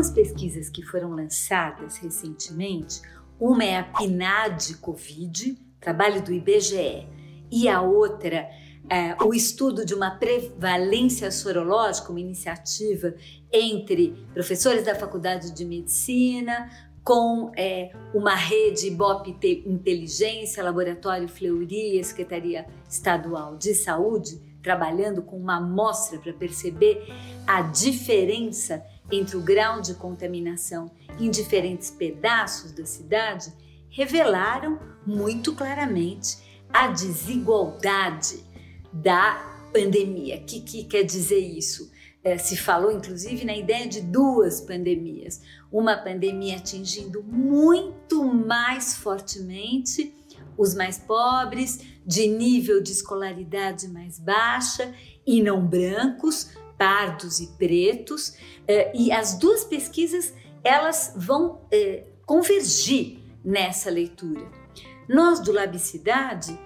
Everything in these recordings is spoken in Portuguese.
duas pesquisas que foram lançadas recentemente, uma é a PNAD Covid, trabalho do IBGE, e a outra é, o estudo de uma prevalência sorológica, uma iniciativa entre professores da Faculdade de Medicina, com é, uma rede Ibope Inteligência, Laboratório Fleury, Secretaria Estadual de Saúde, trabalhando com uma amostra para perceber a diferença entre o grau de contaminação em diferentes pedaços da cidade, revelaram muito claramente a desigualdade da pandemia. O que, que quer dizer isso? É, se falou inclusive na ideia de duas pandemias. Uma pandemia atingindo muito mais fortemente os mais pobres, de nível de escolaridade mais baixa e não brancos, pardos e pretos. É, e as duas pesquisas elas vão é, convergir nessa leitura. Nós do Labicidade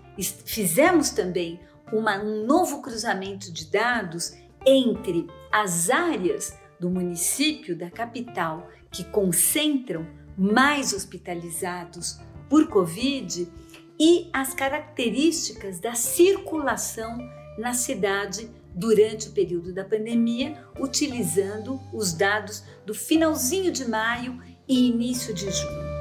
fizemos também uma, um novo cruzamento de dados entre as áreas do município, da capital, que concentram mais hospitalizados por Covid e as características da circulação na cidade durante o período da pandemia, utilizando os dados do finalzinho de maio e início de junho.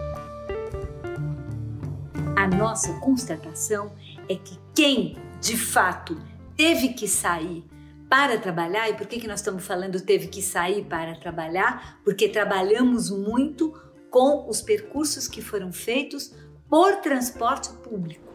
A nossa constatação é que quem de fato teve que sair para trabalhar, e por que, que nós estamos falando teve que sair para trabalhar? Porque trabalhamos muito com os percursos que foram feitos por transporte público.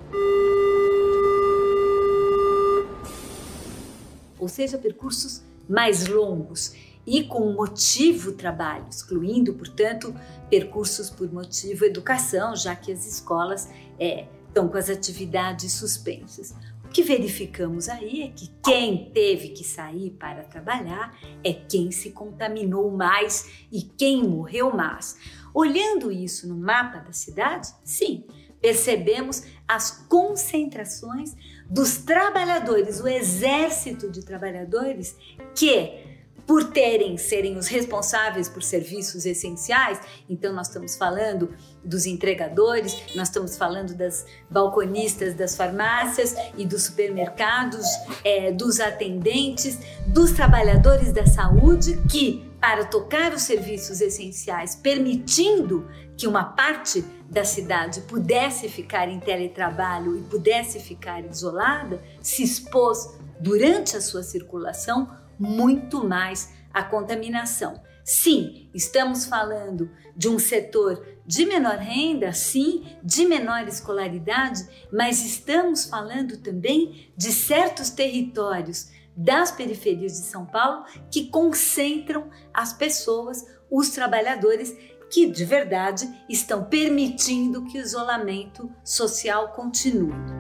Ou seja, percursos mais longos e com motivo trabalho, excluindo, portanto, percursos por motivo educação, já que as escolas é, estão com as atividades suspensas. O que verificamos aí é que quem teve que sair para trabalhar é quem se contaminou mais e quem morreu mais. Olhando isso no mapa da cidade, sim, percebemos as concentrações dos trabalhadores, o exército de trabalhadores que por terem serem os responsáveis por serviços essenciais. Então nós estamos falando dos entregadores, nós estamos falando das balconistas das farmácias e dos supermercados, é, dos atendentes, dos trabalhadores da saúde que para tocar os serviços essenciais, permitindo que uma parte da cidade pudesse ficar em teletrabalho e pudesse ficar isolada, se expôs durante a sua circulação muito mais a contaminação. Sim, estamos falando de um setor de menor renda, sim, de menor escolaridade, mas estamos falando também de certos territórios das periferias de São Paulo que concentram as pessoas, os trabalhadores que de verdade estão permitindo que o isolamento social continue.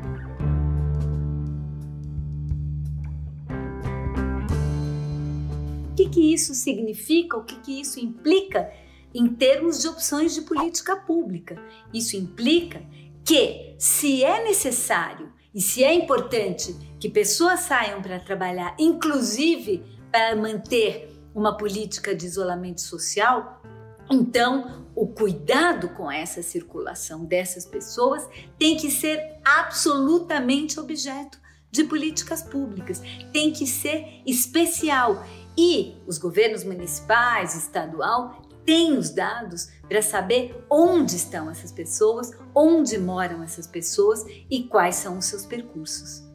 Que, que isso significa, o que, que isso implica em termos de opções de política pública. Isso implica que, se é necessário e se é importante que pessoas saiam para trabalhar, inclusive para manter uma política de isolamento social, então o cuidado com essa circulação dessas pessoas tem que ser absolutamente objeto de políticas públicas, tem que ser especial e os governos municipais, estadual, têm os dados para saber onde estão essas pessoas, onde moram essas pessoas e quais são os seus percursos.